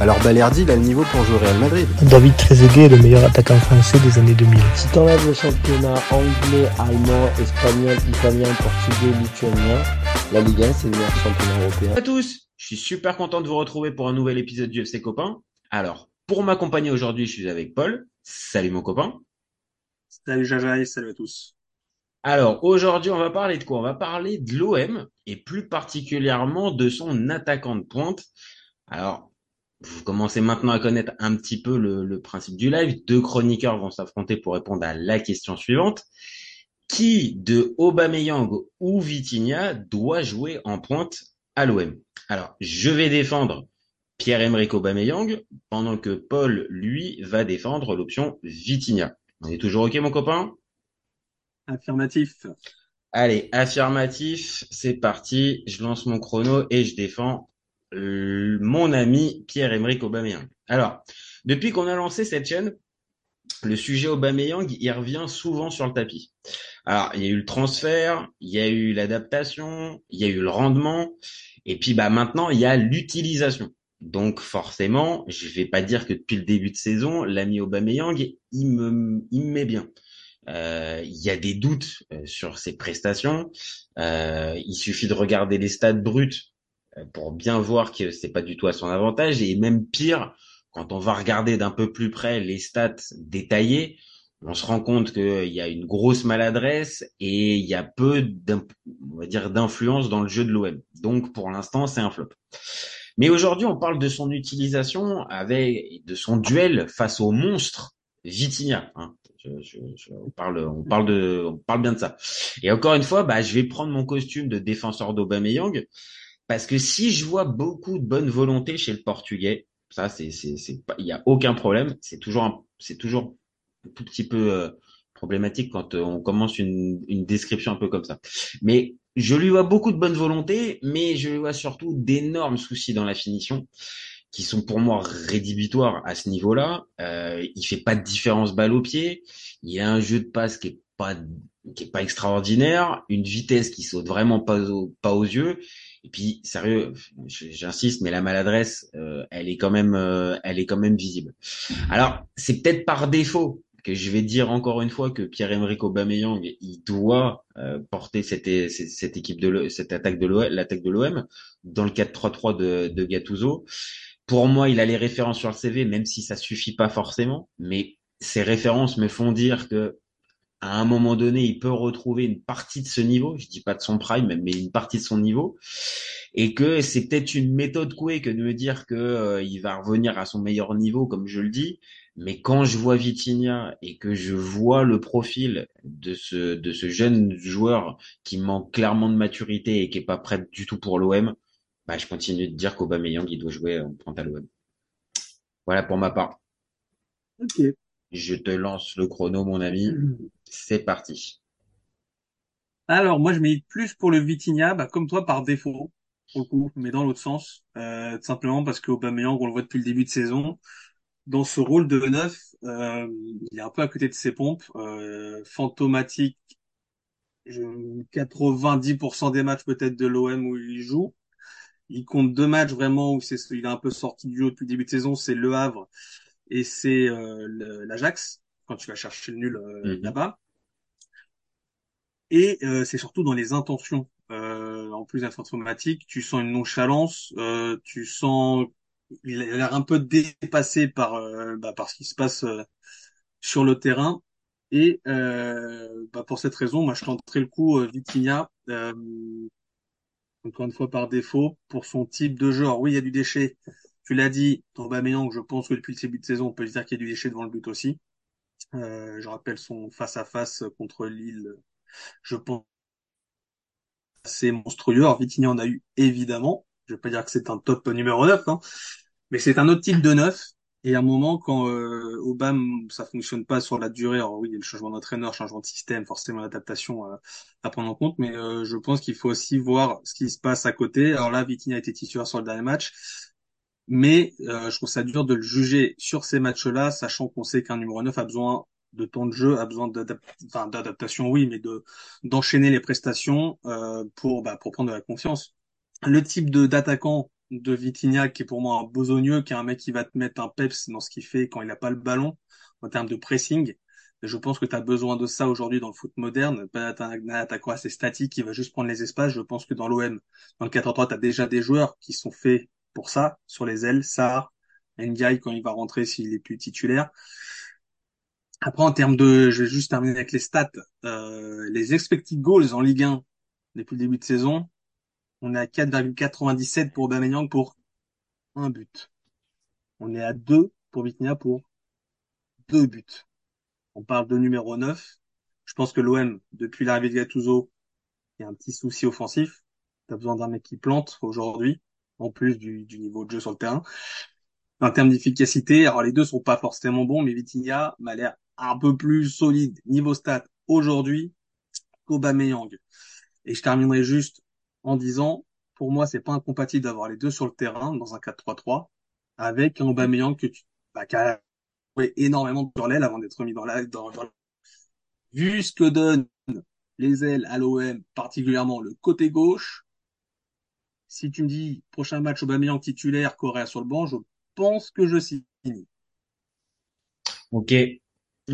alors Balerdi, il a le niveau pour jouer au Real Madrid. David Trezeguet est le meilleur attaquant français des années 2000. Si t'enlèves le championnat anglais, allemand, espagnol, italien, portugais, lituanien, la Ligue 1 c'est le meilleur championnat européen. Salut à tous, je suis super content de vous retrouver pour un nouvel épisode du FC Copain. Alors, pour m'accompagner aujourd'hui, je suis avec Paul. Salut mon copain. Salut Jajaï, salut à tous. Alors, aujourd'hui, on va parler de quoi? On va parler de l'OM et plus particulièrement de son attaquant de pointe. Alors, vous commencez maintenant à connaître un petit peu le, le principe du live. Deux chroniqueurs vont s'affronter pour répondre à la question suivante. Qui de Aubameyang ou Vitinha doit jouer en pointe à l'OM Alors, je vais défendre Pierre-Emerick Aubameyang pendant que Paul, lui, va défendre l'option Vitinha. On est toujours OK, mon copain? Affirmatif. Allez, affirmatif, c'est parti. Je lance mon chrono et je défends mon ami Pierre-Emerick Aubameyang. Alors, depuis qu'on a lancé cette chaîne, le sujet Aubameyang, il revient souvent sur le tapis. Alors, il y a eu le transfert, il y a eu l'adaptation, il y a eu le rendement, et puis bah maintenant il y a l'utilisation. Donc forcément, je vais pas dire que depuis le début de saison, l'ami Aubameyang, il me, il me met bien. Euh, il y a des doutes euh, sur ses prestations. Euh, il suffit de regarder les stats bruts pour bien voir que c'est pas du tout à son avantage et même pire quand on va regarder d'un peu plus près les stats détaillées on se rend compte qu'il y a une grosse maladresse et il y a peu on va dire d'influence dans le jeu de l'OM donc pour l'instant c'est un flop mais aujourd'hui on parle de son utilisation avec de son duel face au monstre Vitinha hein. Je, je, je, on parle, on parle de, on parle bien de ça. Et encore une fois, bah, je vais prendre mon costume de défenseur d'Aubameyang parce que si je vois beaucoup de bonne volonté chez le Portugais, ça, c'est, c'est, il y a aucun problème. C'est toujours, c'est toujours un tout petit peu euh, problématique quand euh, on commence une, une description un peu comme ça. Mais je lui vois beaucoup de bonne volonté, mais je lui vois surtout d'énormes soucis dans la finition qui sont pour moi rédhibitoires à ce niveau-là. Euh, il fait pas de différence balle au pied. Il a un jeu de passe qui est pas qui est pas extraordinaire, une vitesse qui saute vraiment pas pas aux yeux et puis, sérieux, j'insiste, mais la maladresse, euh, elle est quand même, euh, elle est quand même visible. Alors, c'est peut-être par défaut que je vais dire encore une fois que Pierre-Emerick Aubameyang, il doit euh, porter cette, équipe de cette attaque de l'OM, l'attaque de l'OM dans le 4-3-3 de, de. Pour moi, il a les références sur le CV, même si ça suffit pas forcément, mais ces références me font dire que à un moment donné, il peut retrouver une partie de ce niveau, je dis pas de son prime, mais une partie de son niveau, et que c'est peut-être une méthode couée que de me dire que euh, il va revenir à son meilleur niveau, comme je le dis. Mais quand je vois Vitinha et que je vois le profil de ce de ce jeune joueur qui manque clairement de maturité et qui est pas prêt du tout pour l'OM, bah je continue de dire qu'Aubameyang il doit jouer en à l'OM. Voilà pour ma part. Je te lance le chrono, mon ami. C'est parti. Alors, moi, je mets plus pour le Vitinha, bah, comme toi, par défaut, pour le coup, mais dans l'autre sens, euh, tout simplement parce qu'Aubameyang, on le voit depuis le début de saison, dans ce rôle de neuf, euh, il est un peu à côté de ses pompes, euh, fantomatique, 90% des matchs peut-être de l'OM où il joue. Il compte deux matchs vraiment où c'est, il est un peu sorti du jeu depuis le début de saison, c'est Le Havre et c'est euh, l'Ajax quand tu vas chercher le nul euh, mmh. là-bas. Et euh, c'est surtout dans les intentions. Euh, en plus informatique, tu sens une nonchalance, euh, tu sens il a l'air un peu dépassé par bah, par ce qui se passe sur le terrain. Et bah, pour cette raison, moi je tenterai le coup Vitinha encore une fois par défaut pour son type de jeu. oui, il y a du déchet, tu l'as dit, Aubameyang, je pense que depuis le début de saison, on peut dire qu'il y a du déchet devant le but aussi. Euh, je rappelle son face-à-face contre Lille, je pense c'est monstrueux. Alors Vitigny en a eu évidemment. Je vais pas dire que c'est un top numéro 9, hein, mais c'est un autre type de neuf. Et à un moment, quand euh, Obama, ça fonctionne pas sur la durée, alors oui, il y a le changement d'entraîneur, changement de système, forcément l'adaptation à, prendre en compte, mais euh, je pense qu'il faut aussi voir ce qui se passe à côté. Alors là, Vitinha a été titulaire sur le dernier match, mais euh, je trouve ça dur de le juger sur ces matchs-là, sachant qu'on sait qu'un numéro 9 a besoin de temps de jeu, a besoin d'adaptation, oui, mais de d'enchaîner les prestations euh, pour bah, pour prendre de la confiance. Le type de d'attaquant de Vitinha qui est pour moi un besogneux, qui est un mec qui va te mettre un peps dans ce qu'il fait quand il n'a pas le ballon en termes de pressing. je pense que tu as besoin de ça aujourd'hui dans le foot moderne, pas un attaquant assez statique qui va juste prendre les espaces. Je pense que dans l'OM, dans le 4-3, tu as déjà des joueurs qui sont faits pour ça, sur les ailes, Sarr, Ndiaye quand il va rentrer s'il est plus titulaire. Après, en termes de, je vais juste terminer avec les stats, euh, les expected goals en Ligue 1 depuis le début de saison, on est à 4,97 pour Aubameyang pour un but. On est à 2 pour Vitinha pour deux buts. On parle de numéro 9. Je pense que l'OM, depuis l'arrivée de Gattuso, il y a un petit souci offensif. T'as besoin d'un mec qui plante aujourd'hui, en plus du, du, niveau de jeu sur le terrain. En termes d'efficacité, alors les deux sont pas forcément bons, mais Vitinha m'a l'air un peu plus solide niveau stat aujourd'hui qu'Aubameyang. Et je terminerai juste en disant, pour moi, c'est pas incompatible d'avoir les deux sur le terrain dans un 4-3-3 avec un Aubameyang que tu, bah, qui a énormément sur l'aile avant d'être mis dans la, dans, dans, vu ce que donnent les ailes à l'OM, particulièrement le côté gauche, si tu me dis prochain match Aubameyang titulaire, Correa sur le banc, je pense que je signe. Ok,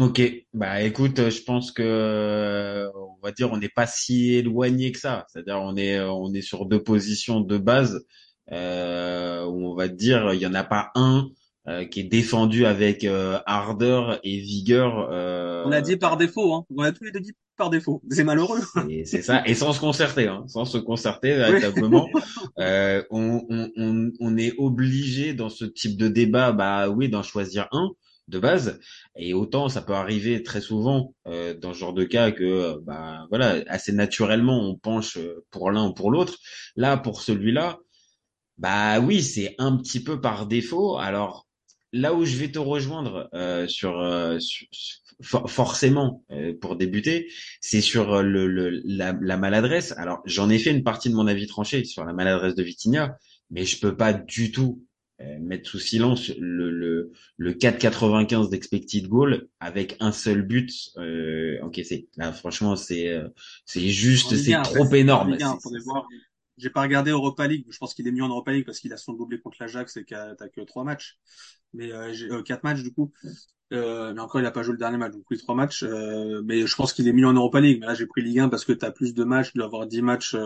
Ok, bah écoute, je pense que on va dire on n'est pas si éloigné que ça. C'est-à-dire on est on est sur deux positions de base euh, où on va dire il y en a pas un euh, qui est défendu avec euh, ardeur et vigueur. Euh, on l'a dit par défaut, hein. On a tous les deux dit par défaut. C'est malheureux. C'est ça, et sans se concerter, hein. sans se concerter véritablement. euh, on, on, on est obligé dans ce type de débat, bah oui, d'en choisir un de base. Et autant ça peut arriver très souvent euh, dans ce genre de cas que bah voilà assez naturellement on penche pour l'un ou pour l'autre. Là pour celui-là, bah oui c'est un petit peu par défaut. Alors là où je vais te rejoindre euh, sur, euh, sur, forcément euh, pour débuter, c'est sur le, le la, la, maladresse. Alors j'en ai fait une partie de mon avis tranché sur la maladresse de Vitinha, mais je peux pas du tout euh, mettre sous silence le, le, le 4,95 d'expected goal avec un seul but euh, encaissé. Là, franchement, c'est c'est juste, c'est trop énorme. J'ai pas regardé Europa League. Je pense qu'il est mieux en Europa League parce qu'il a son doublé contre l'Ajax et qu'il a que trois matchs. Mais euh, euh, quatre matchs du coup. Euh, mais encore, il a pas joué le dernier match, donc oui, trois matchs. Euh, mais je pense qu'il est mieux en Europa League. Mais là, j'ai pris Ligue 1 parce que tu as plus de matchs, tu dois avoir 10 matchs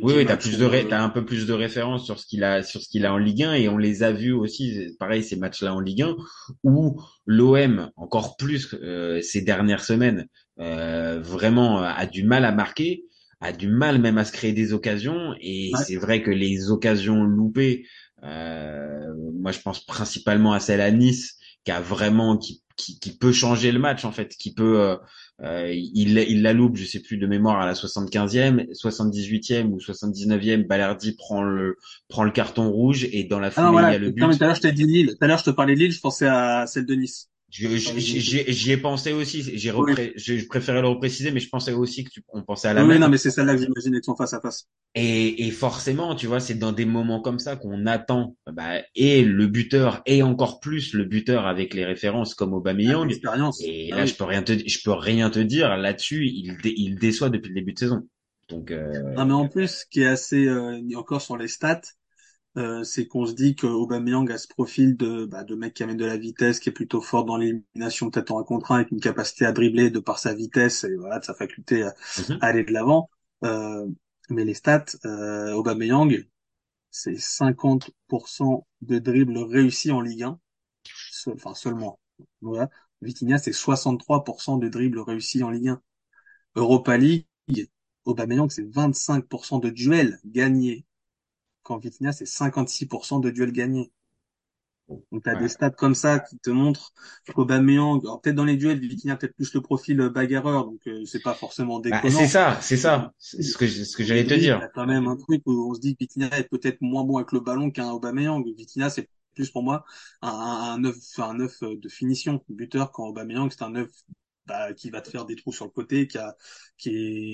oui, oui, t'as plus de ré... t'as un peu plus de références sur ce qu'il a sur ce qu'il a en Ligue 1 et on les a vus aussi, pareil ces matchs-là en Ligue 1 où l'OM encore plus euh, ces dernières semaines euh, vraiment a du mal à marquer, a du mal même à se créer des occasions et c'est vrai que les occasions loupées, euh, moi je pense principalement à celle à Nice qui a vraiment qui, qui, qui peut changer le match en fait, qui peut euh, euh, il, il la loupe, je sais plus de mémoire, à la 75e, 78e ou 79e. Balerdi prend le prend le carton rouge et dans la ah foulée il y a le but. Non, mais tout à l'heure je t'ai dit Lille. Tout à l'heure je te parlais de Lille, je pensais à celle de Nice. J'y ai pensé aussi. J'ai oui. je préférais le repréciser, mais je pensais aussi que tu, on pensait à la oui, même. non, mais c'est celle-là que j'imaginais sont face à face. Et, et forcément, tu vois, c'est dans des moments comme ça qu'on attend, bah, et le buteur, et encore plus le buteur avec les références comme Aubameyang. Et ah là, oui. je peux rien te, je peux rien te dire là-dessus. Il, il déçoit depuis le début de saison. Donc. Euh... Non, mais en plus, ce qui est assez euh, encore sur les stats, euh, c'est qu'on se dit que Aubameyang a ce profil de, bah, de mec qui amène de la vitesse, qui est plutôt fort dans l'élimination, peut-être en un contre un, avec une capacité à dribbler de par sa vitesse et voilà, de sa faculté à, mm -hmm. à aller de l'avant. Euh, mais les stats, euh, Aubameyang, c'est 50% de dribble réussi en Ligue 1, Seul, enfin seulement. Voilà. Vitinha, c'est 63% de dribble réussi en Ligue 1. Europa League, Aubameyang, c'est 25% de duels gagnés quand Vitinha, c'est 56% de duels gagnés. Donc, tu as ouais. des stats comme ça qui te montrent qu'Aubameyang, alors peut-être dans les duels, Vitinha peut-être plus le profil bagarreur, donc euh, c'est pas forcément déconnant. Bah, c'est ça, c'est ça, c'est ce que, ce que j'allais te dire. Il y a quand même un truc où on se dit que Vitinha est peut-être moins bon avec le ballon qu'un Aubameyang. Vitinha, c'est plus pour moi un, un, un neuf, un neuf de finition, buteur quand Aubameyang c'est un neuf bah, qui va te faire des trous sur le côté, qui a qui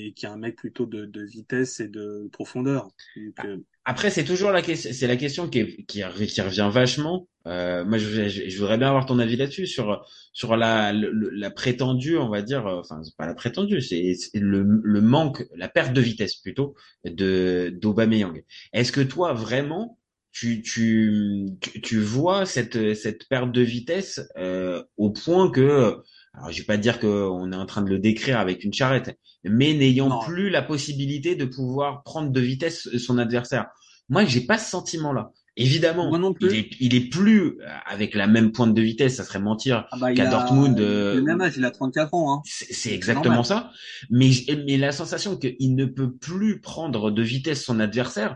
est qui a un mec plutôt de, de vitesse et de profondeur. Donc, euh, Après, c'est toujours la question, c'est la question qui, est- qui, qui revient vachement. Euh, moi, je, je, je voudrais bien avoir ton avis là-dessus sur sur la la prétendue, on va dire, euh, enfin c'est pas la prétendue, c'est le le manque, la perte de vitesse plutôt de d'Aubameyang. Est-ce que toi vraiment tu tu tu, tu vois cette cette perte de vitesse euh, au point que alors je vais pas dire qu'on est en train de le décrire avec une charrette, mais n'ayant plus la possibilité de pouvoir prendre de vitesse son adversaire. Moi, j'ai pas ce sentiment-là. Évidemment, Moi non plus. il est, il est plus euh, avec la même pointe de vitesse, ça serait mentir. ah bah, qu'à Dortmund, a euh, le même âge, il a 34 ans. Hein. C'est exactement ça. Mais, mais la sensation qu'il ne peut plus prendre de vitesse son adversaire, euh,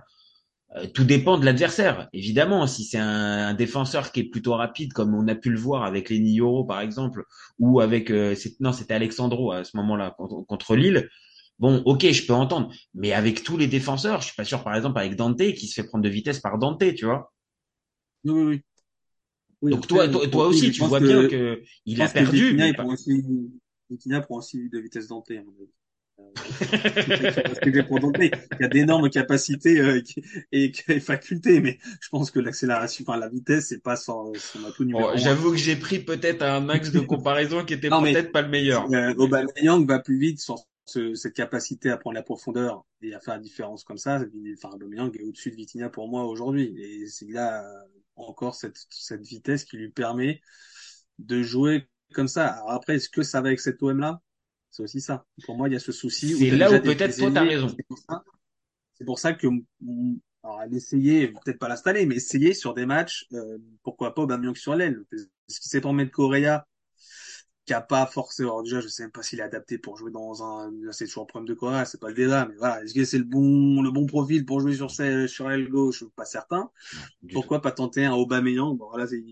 tout dépend de l'adversaire. Évidemment, si c'est un, un défenseur qui est plutôt rapide, comme on a pu le voir avec les Nioro par exemple, ou avec euh, c'est- non c'était Alexandro à ce moment-là contre, contre Lille. Bon, ok, je peux entendre, mais avec tous les défenseurs, je suis pas sûr, par exemple, avec Dante qui se fait prendre de vitesse par Dante, tu vois. Oui, oui, oui. Oui, Donc toi, toi, aussi, tu vois que- bien que il a perdu. Mais il pas- prend aussi, prend aussi de vitesse Dante. Il y a d'énormes capacités euh, et, et facultés, mais je pense que l'accélération, enfin la vitesse, c'est pas son, son atout numéro Oh. J'avoue que j'ai pris peut-être un axe de comparaison qui était peut-être pas le meilleur. Euh, Aubameyang va plus vite sans ce- cette capacité à prendre la profondeur et à faire la différence comme ça. Enfin, Aubameyang est au-dessus de Vitinha pour moi aujourd'hui. Et c'est là euh, encore cette, cette vitesse qui lui permet de jouer comme ça. Alors après, est-ce que ça va avec cet OM-là C'est aussi ça. Pour moi, il y a ce souci. C'est là où peut-être toi, t'as raison. C'est pour ça, c'est pour ça que, alors, essayer, peut-être pas l'installer, mais essayer sur des matchs, euh, pourquoi pas Aubameyang sur l'aile. Ce qui s'est pour mettre Correa, qui a pas forcément, alors déjà, je sais même pas s'il est adapté pour jouer dans un, c'est toujours un problème de Correa, c'est pas le débat, mais voilà, est-ce que c'est le bon, le bon profil pour jouer sur sur l'aile gauche? Pas certain. Pourquoi pas tenter un Aubameyang? Bon, là, c'est-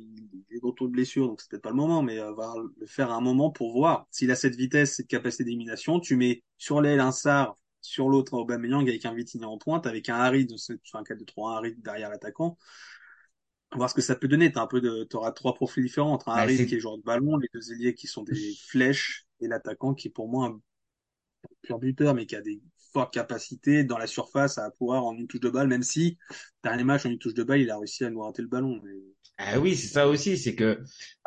est retour de blessure, donc c'est peut-être pas le moment, mais euh, va le faire à un moment pour voir. S'il a cette vitesse, cette capacité d'élimination, tu mais sur l'aile un Sarr, sur l'autre un Aubameyang avec un Vitinha en pointe, avec un Harid, sur un 4-2-3, un Harid derrière l'attaquant. Voir ce que ça peut donner. T'as un peu de, t'auras trois profils différents entre un Bah, Harid qui est joueur de ballon, les deux ailiers qui sont des flèches, et l'attaquant qui est pour moi un pur buteur, mais qui a des fortes capacités dans la surface à pouvoir en une touche de balle, même si, dernier match en une touche de balle, il a réussi à nous rater le ballon. Mais... Ah oui, c'est ça aussi, c'est que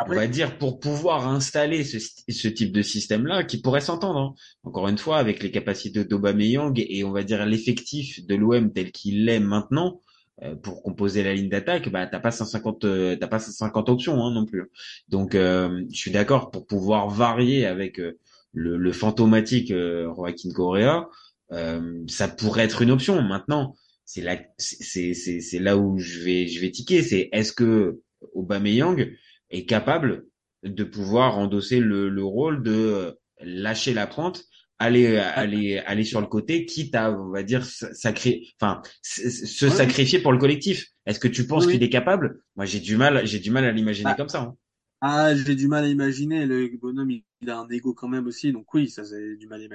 on va dire pour pouvoir installer ce, ce type de système-là, qui pourrait s'entendre, hein. encore une fois, avec les capacités d'Aubameyang et on va dire l'effectif de l'OM tel qu'il l'est maintenant, euh, pour composer la ligne d'attaque, bah t'as pas 150, euh, t'as pas 150 options hein, non plus. Donc euh, je suis d'accord pour pouvoir varier avec euh, le, le fantomatique euh, Joaquin Correa, euh, ça pourrait être une option. Maintenant, c'est là, c'est c'est c'est là où je vais je vais tiquer. C'est est-ce que Aubameyang est capable de pouvoir endosser le, le rôle de euh, lâcher la pente, aller aller aller sur le côté, quitte à on va dire sacré, enfin se sacrifier pour le collectif? Est-ce que tu penses oui. qu'il est capable? Moi, j'ai du mal j'ai du mal à l'imaginer Ah. comme ça. hein. Ah, j'ai du mal à imaginer. Le bonhomme, il, il a un ego quand même aussi. Donc oui, ça, c'est du mal à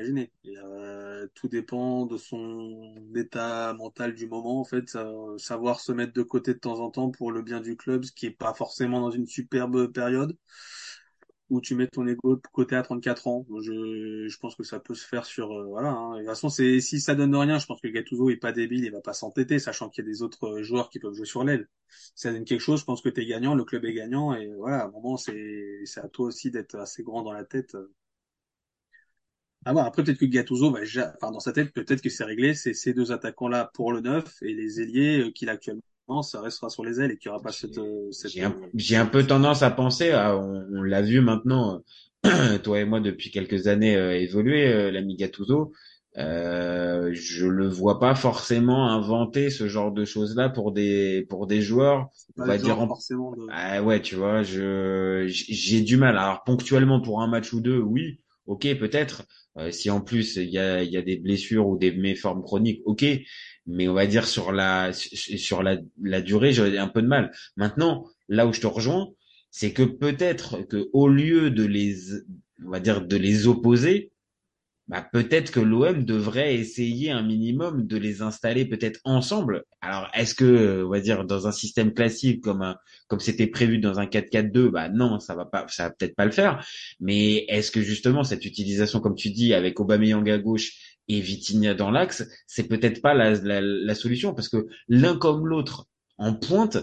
euh, tout dépend de son état mental du moment, en fait. Ça- savoir se mettre de côté de temps en temps pour le bien du club, ce qui est pas forcément dans une superbe période. Où tu mets ton ego de côté à 34 ans. Je, je pense que ça peut se faire sur, euh, voilà. hein. De toute façon, c'est, si ça donne rien, je pense que Gattuso est pas débile, il va pas s'entêter, sachant qu'il y a des autres euh, joueurs qui peuvent jouer sur l'aile ça donne quelque chose, je pense que tu es gagnant, le club est gagnant, et voilà, à un moment, c'est, c'est à toi aussi d'être assez grand dans la tête. Ah ouais, après, peut-être que Gattuso va, enfin, dans sa tête, peut-être que c'est réglé, c'est ces deux attaquants-là pour le neuf, et les ailiers euh, qu'il a actuellement, ça restera sur les ailes, et qu'il n'y aura pas cette, euh, cette, J'ai un, euh, j'ai un peu tendance à penser, à, on, on l'a vu maintenant, euh, toi et moi depuis quelques années euh, évoluer, euh, l'ami Gattuso. Euh, je le vois pas forcément inventer ce genre de choses-là pour des pour des joueurs. On va dire en- forcément de... Ah ouais, tu vois, je j'ai du mal. Alors ponctuellement pour un match ou deux, oui, ok, peut-être. Euh, si en plus il y a il y a des blessures ou des méformes chroniques, ok. Mais on va dire sur la sur la la durée, j'aurais un peu de mal. Maintenant, là où je te rejoins, c'est que peut-être que au lieu de les on va dire de les opposer, bah, peut-être que l'OM devrait essayer un minimum de les installer peut-être ensemble. Alors, est-ce que, on va dire, dans un système classique comme un, comme c'était prévu dans un 4-4-2, bah non, ça va pas, ça va peut-être pas le faire. Mais est-ce que justement cette utilisation, comme tu dis, avec Aubameyang à gauche et Vitinha dans l'axe, c'est peut-être pas la, la, la, solution parce que l'un comme l'autre en pointe,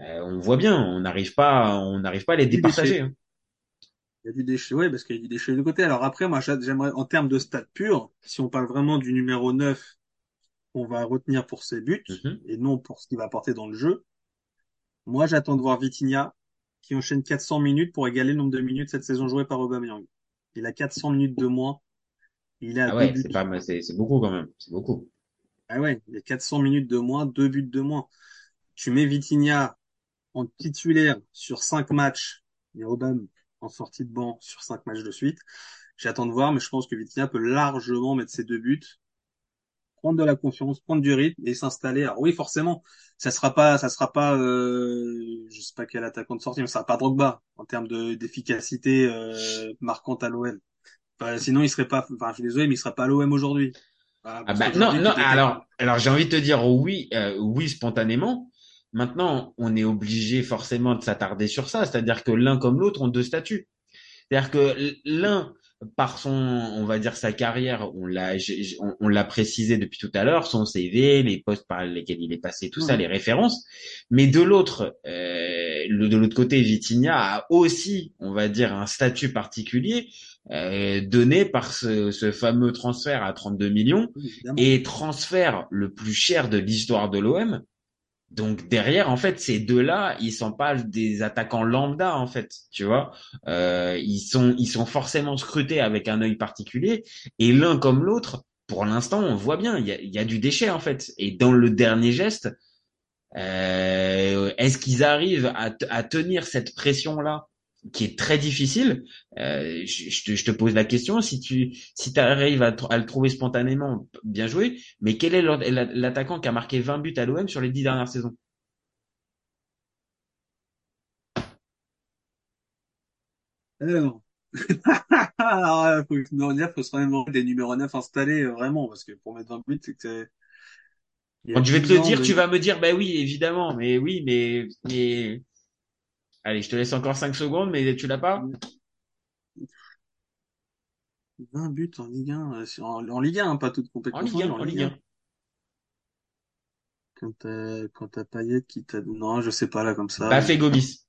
euh, on voit bien, on n'arrive pas, on n'arrive pas à les départager. Hein. Il y a du déchet, ouais, parce qu'il y a du déchet de côté. Alors après, moi, j'aimerais, en termes de stats purs, si on parle vraiment du numéro 9, on va retenir pour ses buts, Mhm. et non pour ce qu'il va apporter dans le jeu. Moi, j'attends de voir Vitinha, qui enchaîne 400 minutes pour égaler le nombre de minutes cette saison jouée par Aubameyang. Il a 400 minutes de moins. Il a Ah ouais, c'est pas, c'est c'est beaucoup quand même, c'est beaucoup. Ah ouais, il a 400 minutes de moins, deux buts de moins. Tu mets Vitinha en titulaire sur cinq matchs, et Aubame en sortie de banc sur cinq matchs de suite. J'attends de voir, mais je pense que Vitinha peut largement mettre ses deux buts, prendre de la confiance, prendre du rythme et s'installer. Alors oui, forcément, ça sera pas, ça sera pas, euh, je sais pas quel attaquant de sortie, mais ça sera pas Drogba en termes de d'efficacité euh, marquante à l'OM. Enfin, sinon, il serait pas, enfin, je suis désolé, mais il serait pas à l'OM aujourd'hui. Ah bah, qu'aujourd'hui, non, non, alors, alors j'ai envie de te dire oui, euh, oui spontanément. Maintenant, on est obligé forcément de s'attarder sur ça, c'est-à-dire que l'un comme l'autre ont deux statuts. C'est-à-dire que l'un, par son, on va dire sa carrière, on l'a, on, on l'a précisé depuis tout à l'heure, son CV, les postes par lesquels il est passé, tout ça, les références. Mais de l'autre, euh, le- de l'autre côté, Vitinha a aussi, on va dire, un statut particulier euh, donné par ce, ce fameux transfert à 32 millions évidemment. et transfert le plus cher de l'histoire de l'OM. Donc derrière, en fait, ces deux-là, ils sont pas des attaquants lambda, en fait, tu vois. Euh, ils sont, ils sont forcément scrutés avec un œil particulier. Et l'un comme l'autre, pour l'instant, on voit bien, il y a, du déchet, en fait. Et dans le dernier geste, euh, est-ce qu'ils arrivent à tenir cette pression-là, qui est très difficile euh, je, je te, je te pose la question, si tu si arrives à, à le trouver spontanément, bien joué. Mais quel est l'attaquant qui a marqué 20 buts à l'OM sur les 10 dernières saisons? Alors, Alors, euh, faut, non, dire, faut se remémorer des numéros 9 installés, euh, vraiment, parce que pour mettre 20 buts, c'est que il Quand je vais te 10 le dire, de- tu vas me dire, bah oui, évidemment, mais oui, mais, mais, allez, je te laisse encore 5 secondes, mais tu l'as pas? 20 buts en Ligue 1, euh, en, en Ligue 1, hein, pas toute en compétition. Ligue 1, en Ligue 1. Quand t'as, quand t'as Payet qui t'a, non, je sais pas, là, comme ça. Bafé Gomis.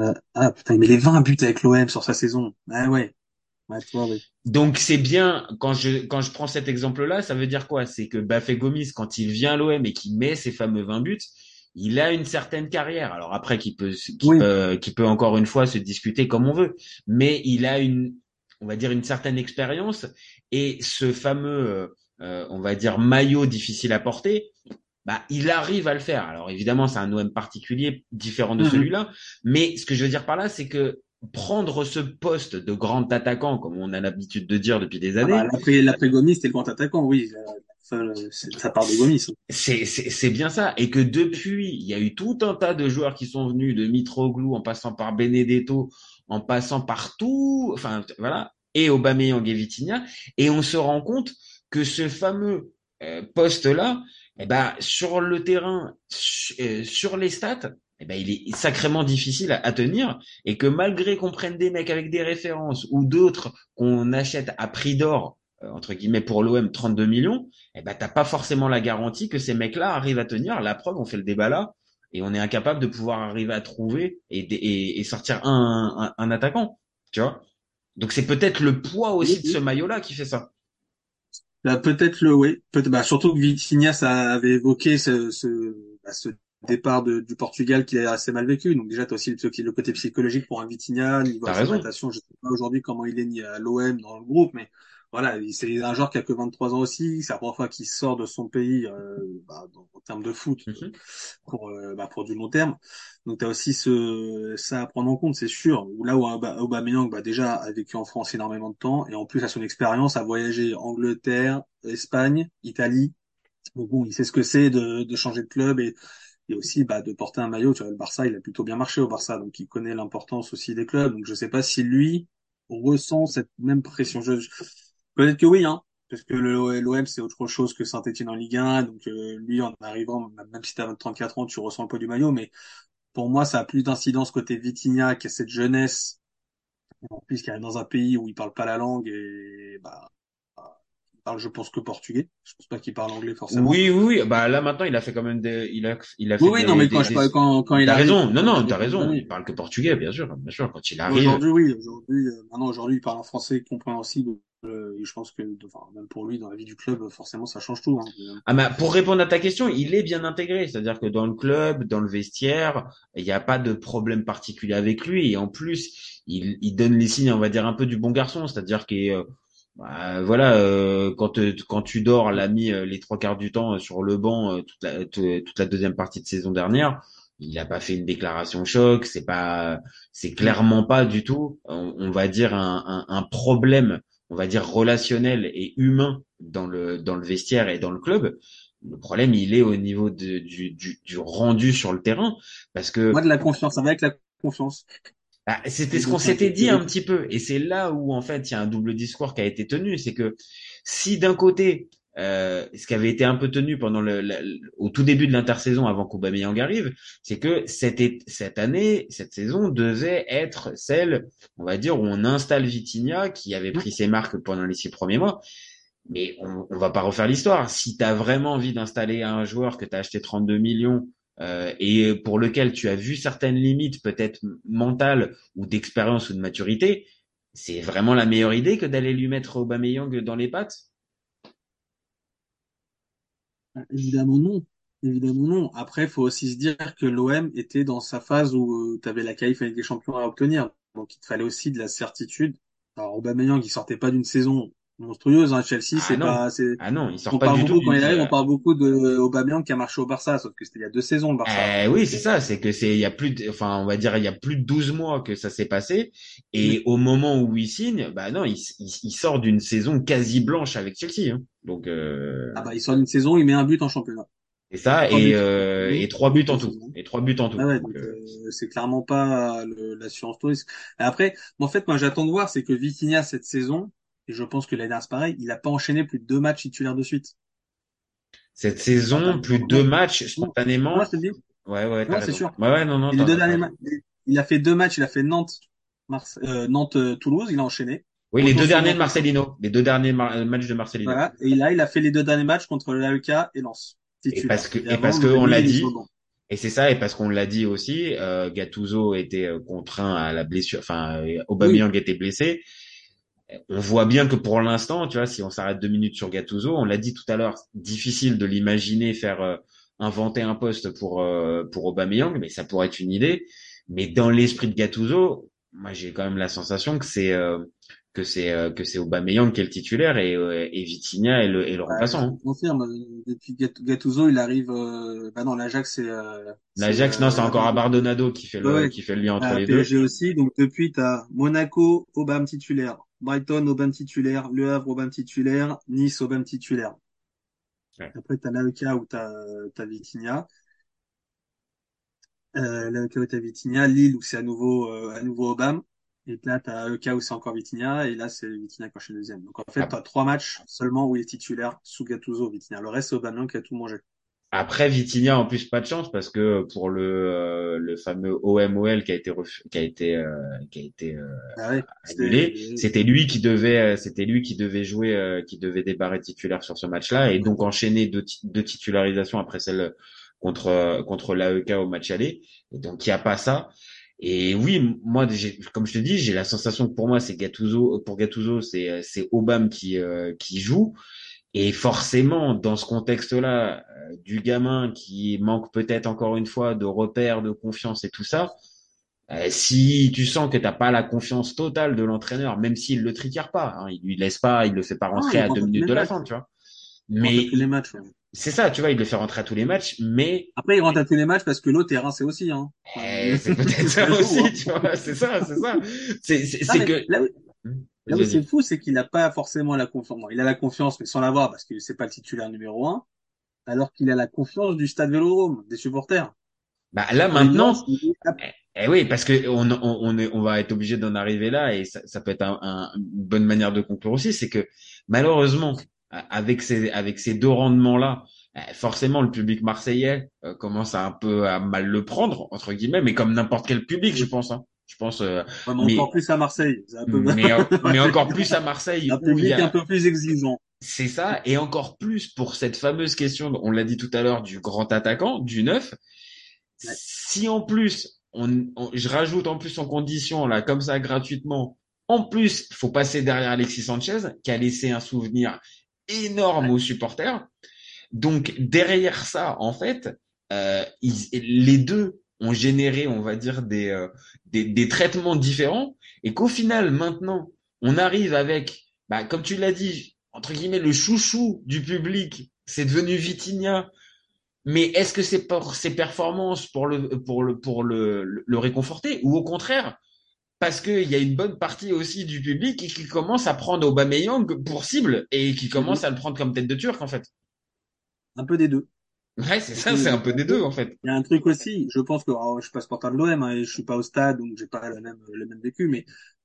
Euh, ah, putain, mais les 20 buts avec l'OM sur sa saison. Ah ouais. Ouais, tu vois, ouais. Donc c'est bien quand je quand je prends cet exemple-là, ça veut dire quoi? C'est que Bafé Gomis, quand il vient à l'OM et qu'il met ses fameux 20 buts, il a une certaine carrière. Alors après, qui peut qui Oui. peut qui peut encore une fois se discuter comme on veut, mais il a une on va dire une certaine expérience et ce fameux euh, euh, on va dire maillot difficile à porter. Bah, il arrive à le faire. Alors évidemment, c'est un OM particulier, différent de Mhm. celui-là. Mais ce que je veux dire par là, c'est que prendre ce poste de grand attaquant, comme on a l'habitude de dire depuis des Ah années, bah, l'après, l'après Gomis, c'était le grand attaquant, oui. Euh, Ça, part de Gomis. c'est c'est bien ça. Et que depuis, il y a eu tout un tas de joueurs qui sont venus, de Mitroglou, en passant par Benedetto, en passant par tout, enfin voilà, et Aubameyang et Vitinha, et on se rend compte que ce fameux euh, poste-là, eh ben sur le terrain, euh, sur les stats, eh ben il est sacrément difficile à, tenir, et que malgré qu'on prenne des mecs avec des références ou d'autres qu'on achète à prix d'or entre guillemets pour l'OM 32 millions, eh ben t'as pas forcément la garantie que ces mecs-là arrivent à tenir. La preuve, on fait le débat là et on est incapable de pouvoir arriver à trouver et, et, et sortir un, un, un attaquant, tu vois. Donc c'est peut-être le poids aussi de ce maillot-là qui fait ça. Bah, peut-être le, oui. Peut bah, surtout que Vitinha, ça avait évoqué ce, ce, bah, ce départ de- du Portugal qui est assez mal vécu. Donc déjà, tu as aussi le, le côté psychologique pour un Vitinha, niveau interprétation. Je sais pas aujourd'hui comment il est ni à l'OM dans le groupe, mais voilà, il- c'est un joueur qui a que 23 ans aussi. C'est la première fois qu'il sort de son pays euh, bah, dans- en termes de foot Mhm. pour euh, bah, pour du long terme. Donc tu as aussi ce ça à prendre en compte, c'est sûr. Là où Aub- Aubameyang bah, déjà a vécu en France énormément de temps et en plus à son expérience a voyagé Angleterre, Espagne, Italie. Donc bon, il sait ce que c'est de, de changer de club et, et aussi bah, de porter un maillot. Tu vois, le Barça, il a plutôt bien marché au Barça, donc il connaît l'importance aussi des clubs. Donc je sais pas si lui ressent cette même pression. Je- Peut-être que oui, hein. Parce que l'OM c'est autre chose que Saint-Etienne en Ligue 1, donc euh, lui en arrivant, même si t'as 34 ans, tu ressens le poids du maillot, mais pour moi ça a plus d'incidence côté Vitinha qui cette jeunesse, en plus qui est dans un pays où il parle pas la langue et bah parle je pense que portugais, je pense pas qu'il parle anglais forcément. Oui, oui, oui. Bah là maintenant, il a fait quand même des, il a, il a fait Oui, oui, des- non mais des- quand je des- parle quand quand il T'as arrive. raison. Non, non, t'as raison. Il parle que portugais, bien sûr, bien sûr. Quand il arrive. Aujourd'hui, oui. Aujourd'hui, euh, maintenant, aujourd'hui, il parle en français compréhensible. Euh, et je pense que, enfin, même pour lui, dans la vie du club, forcément, ça change tout. Hein. Ah bah, pour répondre à ta question, il est bien intégré, c'est-à-dire que dans le club, dans le vestiaire, il n'y a pas de problème particulier avec lui et en plus, il, il donne les signes, on va dire un peu du bon garçon, c'est-à-dire que euh, bah, voilà, euh, quand euh, quand tu dors, l'a mis euh, les trois quarts du temps euh, sur le banc toute la toute la deuxième partie de saison dernière. Il n'a pas fait une déclaration choc, c'est pas, c'est clairement pas du tout, on, va dire un, un, un problème, on va dire relationnel et humain dans le dans le vestiaire et dans le club. Le problème, il est au niveau du, du, du rendu sur le terrain, parce que Moi, de la confiance, avec la confiance. Bah, c'était ce qu'on s'était dit un petit peu, et c'est là où en fait il y a un double discours qui a été tenu, c'est que si d'un côté euh, ce qui avait été un peu tenu pendant le, le- au tout début de l'intersaison avant qu'Aubameyang arrive, c'est que cette, cette année, cette saison devait être celle, on va dire, où on installe Vitinha qui avait pris ses marques pendant les six premiers mois. Mais on, on va pas refaire l'histoire. Si tu as vraiment envie d'installer un joueur que tu as acheté 32 millions euh, et pour lequel tu as vu certaines limites peut-être mentales ou d'expérience ou de maturité, c'est vraiment la meilleure idée que d'aller lui mettre Aubameyang dans les pattes? Évidemment non. Évidemment non. Après, faut aussi se dire que l'OM était dans sa phase où tu avais la qualif avec des champions à obtenir. Donc, il te fallait aussi de la certitude. Alors, Aubameyang, il sortait pas d'une saison monstrueuse, hein. Chelsea, Ah c'est non. pas, c'est, Ah non, il sort on pas parle du beaucoup, tout. quand il arrive, on parle beaucoup de Aubameyang qui a marché au Barça, sauf que c'était il y a deux saisons, le Barça. Eh oui, c'est ça, c'est que c'est il y a plus de, enfin on va dire il y a plus de 12 mois que ça s'est passé et au moment où il signe, bah non, il, il, il sort d'une saison quasi blanche avec Chelsea hein. Donc euh, Ah bah, il sort d'une saison, il met un but en championnat. c'est ça et buts. euh, et trois buts en tout et trois buts en tout. Ah ouais, euh, euh, c'est clairement pas l'assurance touriste. Et après, en fait, moi, j'attends de voir, c'est que Vitinha, cette saison, et je pense que l'année dernière, c'est pareil, il a pas enchaîné plus de deux matchs titulaires de suite. cette saison, plus de deux matchs spontanément. Ouais ouais, t'as Non, c'est sûr. Ouais ouais, non non. Les deux derniers il a fait deux matchs, il a fait Nantes, Marse- euh, Nantes, euh, Toulouse, il a enchaîné. Oui, les deux derniers de. Marcelino, les deux derniers mar- matchs de Marcelino. Voilà. Et là, il a fait les deux derniers matchs contre l'AEK et Lens. Et parce que, et parce que lui, on l'a dit, et c'est ça, et parce qu'on l'a dit aussi, euh, Gattuso était euh, contraint à la blessure, enfin, euh, Aubameyang était blessé. On voit bien que pour l'instant, tu vois, si on s'arrête deux minutes sur Gattuso, on l'a dit tout à l'heure, difficile de l'imaginer faire euh, inventer un poste pour euh, pour Aubameyang, mais ça pourrait être une idée. Mais dans l'esprit de Gattuso, moi j'ai quand même la sensation que c'est euh, que c'est euh, que c'est Aubameyang qui est le titulaire et euh, et Vitinha est le est le remplaçant. hein. Je confirme, euh, depuis Gat- Gattuso, il arrive, euh, bah non, l'Ajax, c'est, euh, L'Ajax, non, c'est encore Abardonado qui fait le, Ouais, qui fait le lien entre à les deux. PSG aussi. Donc depuis, tu as Monaco, Aubame titulaire. Brighton, Aubame titulaire. Le Havre, Aubame titulaire. Nice, Aubame titulaire. Ouais. Après, tu as l'AEK où tu as, Vitinha. Euh, l'AEK où tu as Vitinha. Lille où c'est à nouveau, euh, à nouveau. Et là, tu as où c'est encore Vitinha. Et là, c'est Vitinha qui enchaîne deuxième. Donc en fait, Ah. tu as trois matchs seulement où il est titulaire sous Gattuso, Vitinha. Le reste, c'est Aubameyang qui a tout mangé. Après, Vitinha, en plus, pas de chance parce que pour le, euh, le fameux OMOL qui a été, ref- qui a été, euh, qui a été euh, Ah ouais, annulé, c'était- lui qui devait, euh, c'était lui qui devait jouer, euh, qui devait débarrer titulaire sur ce match-là et donc enchaîner deux, deux titularisations après celle contre euh, contre l'AEK au match aller. Et donc il y a pas ça. Et oui, moi, comme je te dis, j'ai la sensation que pour moi, c'est Gattuso, pour Gattuso, c'est c'est Obama qui euh, qui joue. Et forcément, dans ce contexte-là, euh, du gamin qui manque peut-être encore une fois de repères, de confiance et tout ça, euh, si tu sens que t'as pas la confiance totale de l'entraîneur, même s'il le tricard pas, hein, il lui laisse pas, il le fait pas rentrer à deux minutes de la fin, tu vois. Mais tous les matchs. ouais. c'est ça, tu vois, il le fait rentrer à tous les matchs, mais Après, il rentre à tous les matchs parce que l'autre est rincé aussi. Hein. eh, c'est peut-être ça aussi, tu vois. C'est ça, c'est ça. C'est que Là là où Vas-y. c'est fou, c'est qu'il n'a pas forcément la confiance. Bon, il a la confiance, mais sans l'avoir, parce que c'est pas le titulaire numéro un. Alors qu'il a la confiance du stade Vélodrome, des supporters. bah là maintenant, est- Eh oui, parce que on, on, on, est, on va être obligé d'en arriver là et ça, ça peut être un, un, une bonne manière de conclure aussi, c'est que malheureusement, avec ces, avec ces deux rendements-là, eh, forcément le public marseillais euh, commence à un peu à mal le prendre entre guillemets, mais comme n'importe quel public, je pense. Hein. Je pense. Euh, ouais, mais, encore plus à Marseille. Un peu... mais, mais, encore plus à Marseille. Un public a... un peu plus exigeant. C'est ça, et encore plus pour cette fameuse question, on l'a dit tout à l'heure, du grand attaquant, du neuf. Ouais. Si en plus on, on, je rajoute en plus en condition là comme ça gratuitement. En plus, il faut passer derrière Alexis Sanchez qui a laissé un souvenir énorme aux supporters. Donc derrière ça, en fait, euh, ils, les deux ont généré, on va dire, des, euh, des, des, traitements différents et qu'au final, maintenant, on arrive avec, bah, comme tu l'as dit, entre guillemets, le chouchou du public, c'est devenu Vitinha, mais est-ce que c'est pour ses performances pour le pour le pour le, le réconforter ou au contraire parce qu'il y a une bonne partie aussi du public qui, qui commence à prendre Aubameyang pour cible et qui commence à le prendre comme tête de turc en fait? Un peu des deux. Ouais, c'est ça, c'est un peu des deux en fait. Il y a un truc aussi, je pense que alors, je suis pas supporter de l'OM hein, et je suis pas au stade donc j'ai pas le même le même vécu mais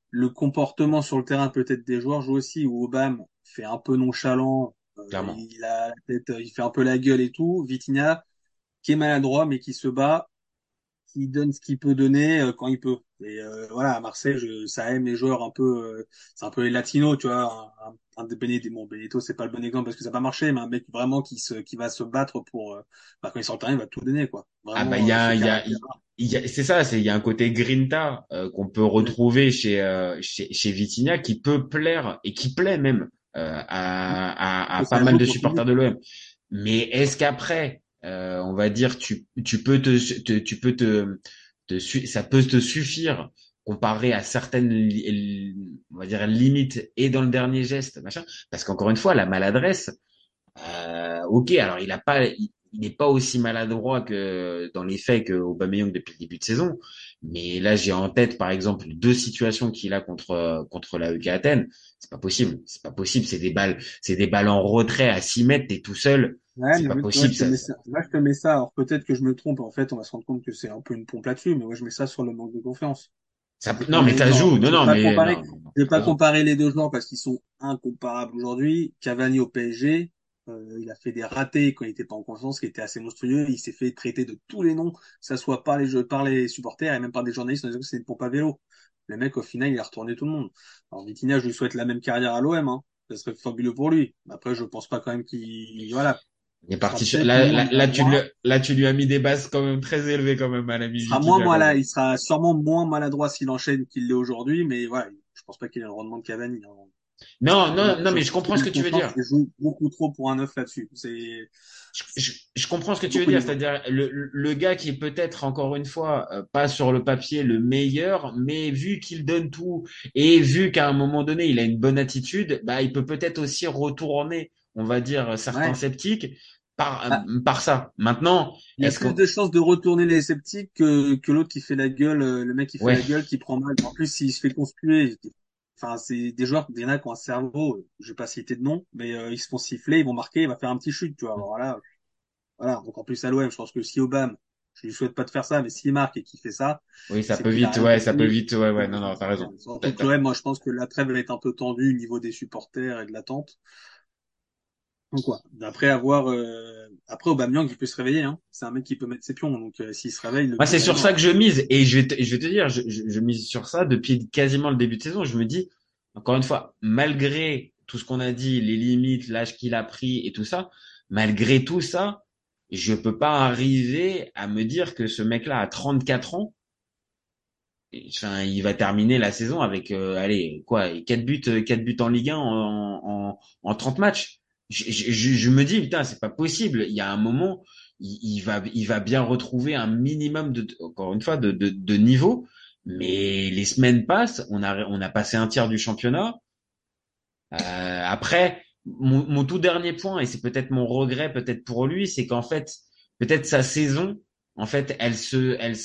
le comportement sur le terrain peut-être des joueurs joue aussi où Obama fait un peu nonchalant Clairement. Il a peut-être, il fait un peu la gueule et tout. Vitinha, qui est maladroit mais qui se bat, qui donne ce qu'il peut donner euh, quand il peut. Et euh, voilà, à Marseille, je, ça aime les joueurs un peu, euh, c'est un peu les latinos, tu vois. Un, un, un de Benedetto, bon, Benedetto, c'est pas le bon exemple parce que ça va pas marché, mais un mec vraiment qui se, qui va se battre pour, euh, bah, quand il sort le terrain, il va tout donner, quoi. Vraiment, ah bah il y a, il y a, y a c'est ça, c'est il y a un côté grinta euh, qu'on peut retrouver chez, chez chez Vitinha qui peut plaire et qui plaît même euh, à, à, à pas mal de supporters de l'OM. Mais est-ce qu'après, euh, on va dire, tu, tu peux te, te tu peux te, te, ça peut te suffire comparé à certaines, on va dire, limites et dans le dernier geste, machin. Parce qu'encore une fois, la maladresse, euh, ok, alors il a pas, il, n'est pas aussi maladroit que dans les faits que Aubameyang depuis le début de saison. Mais là, j'ai en tête, par exemple, deux situations qu'il a contre contre la UK Athènes. C'est pas possible. C'est pas possible. C'est des balles, c'est des balles en retrait à 6 mètres. T'es tout seul. Ouais, c'est pas moi, possible. Moi, je, ça. moi, je te mets ça. Alors peut-être que je me trompe. En fait, on va se rendre compte que c'est un peu une pompe là-dessus. Mais moi, je mets ça sur le manque de confiance. Ça, non, mais ça joue. Non, non, mais. Je vais pas comparer les deux joueurs parce qu'ils sont incomparables aujourd'hui. Cavani au PSG, euh, il a fait des ratés quand il était pas en confiance, qui était assez monstrueux. Il s'est fait traiter de tous les noms, que ça soit par les jeux, par les supporters et même par des journalistes en disant que c'est une pompe à vélo. Le mec, au final, il a retourné tout le monde. Alors Vitinha, je lui souhaite la même carrière à l'OM. Hein. Ça serait fabuleux pour lui. Après, je pense pas quand même qu'il, voilà. Il est parti sur... là, là, là, tu lui, là, tu lui as mis des bases quand même très élevées quand même à la Il sera moins, voilà, il sera sûrement moins maladroit s'il enchaîne qu'il l'est aujourd'hui, mais voilà, je pense pas qu'il ait le rendement de Cavani. Hein. Non, non, non, mais je comprends ce que tu veux dire. Je joue beaucoup trop pour un neuf là-dessus. C'est. Je, je, je, comprends ce que tu veux dire, c'est-à-dire le, le gars qui est peut-être encore une fois euh, pas sur le papier le meilleur, mais vu qu'il donne tout et vu qu'à un moment donné il a une bonne attitude, bah il peut peut-être aussi retourner, on va dire certains Ouais. sceptiques par ah. par ça. Maintenant, il y a plus de chances de retourner les sceptiques que, que l'autre qui fait la gueule, euh, le mec qui fait Ouais. la gueule, qui prend mal. En plus, s'il se fait conspuer, enfin, c'est des joueurs, il y en a qui ont un cerveau, je vais pas citer de nom, mais euh, ils se font siffler, ils vont marquer, il va faire un petit chute, tu vois. Alors voilà, voilà. Donc en plus à l'OM, je pense que si Obama, je lui souhaite pas de faire ça, mais s'il marque et qu'il fait ça, Oui, ça peut vite, ouais, ça peut vite, ouais, ouais, non, non, t'as raison. Surtout que l'OM, moi, je pense que la trêve va être un peu tendue au niveau des supporters et de l'attente. Donc quoi, d'après avoir, euh... après Aubameyang, il peut se réveiller, hein. C'est un mec qui peut mettre ses pions, donc euh, s'il se réveille, le Moi, c'est sur ça que je mise et je vais te, je vais te dire, je, je, je mise sur ça depuis quasiment le début de saison. Je me dis, encore une fois, malgré tout ce qu'on a dit, les limites, l'âge qu'il a pris et tout ça, malgré tout ça, je peux pas arriver à me dire que ce mec-là a 34 ans. Enfin, il va terminer la saison avec, euh, allez, quoi, quatre buts, euh, quatre buts en Ligue 1 en, en, en 30 matchs. Je, je, je- me dis, putain, c'est pas possible. Il y a un moment, il, va, il va bien retrouver un minimum de, encore une fois, de, de, niveau. Mais les semaines passent, on a, on a passé un tiers du championnat. Euh, après, mon, mon tout dernier point, et c'est peut-être mon regret, peut-être pour lui, c'est qu'en fait, peut-être sa saison, en fait, elle se, elle,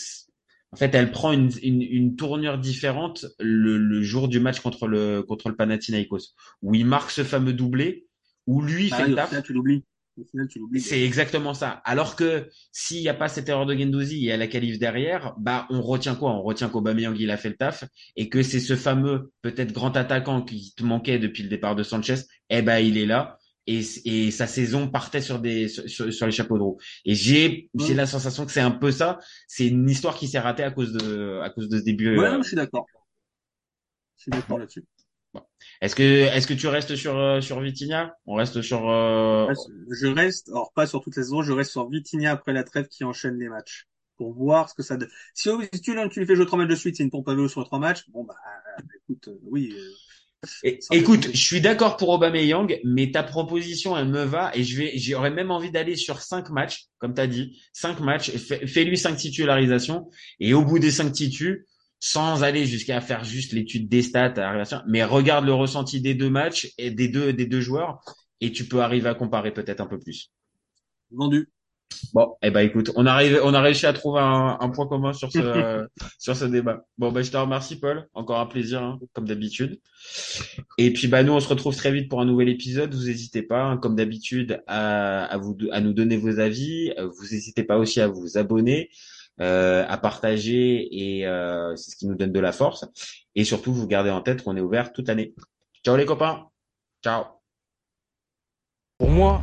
en fait, elle prend une, une, une tournure différente le, le jour du match contre le contre le Panathinaikos, où il marque ce fameux doublé, où lui Ah fait le taf. tu l'oublies. C'est exactement ça. Alors que s'il n'y a pas cette erreur de Gendouzi et a la qualif derrière, bah on retient quoi? On retient qu'Aubameyang il a fait le taf et que c'est ce fameux peut-être grand attaquant qui te manquait depuis le départ de Sanchez. Eh ben il est là et, et sa saison partait sur des sur, sur les chapeaux de roue. Et j'ai j'ai la sensation que c'est un peu ça. C'est une histoire qui s'est ratée à cause de à cause de ce début. Ouais, euh, je suis d'accord. Je suis d'accord là-dessus. Est-ce que est-ce que tu restes sur euh, sur Vitinha? On reste sur. euh, Je reste, alors pas sur toute la saison, je reste sur Vitinha après la trêve qui enchaîne les matchs pour voir ce que ça donne. Si, si tu, tu lui fais jouer trois matchs de suite, c'est une pompe à vélo sur trois matchs. Bon bah, écoute, euh, oui. euh, Et- écoute, je suis d'accord pour Aubameyang, mais ta proposition elle me va et je vais j'aurais même envie d'aller sur cinq matchs, comme tu as dit, cinq matchs, fais- fais-lui cinq titularisations et au bout des cinq titus, sans aller jusqu'à faire juste l'étude des stats, mais regarde le ressenti des deux matchs et des deux des deux joueurs et tu peux arriver à comparer peut-être un peu plus. Vendu. Bon, eh ben écoute, on arrive, on a réussi à trouver un, un point commun sur ce sur ce débat. Bon, ben je te remercie Paul, encore un plaisir hein, comme d'habitude. Et puis bah nous on se retrouve très vite pour un nouvel épisode. Vous n'hésitez pas, hein, comme d'habitude, à, à vous à nous donner vos avis. Vous n'hésitez pas aussi à vous abonner, euh, à partager et euh, c'est ce qui nous donne de la force. Et surtout vous gardez en tête qu'on est ouvert toute l'année. Ciao les copains. Ciao. Pour moi,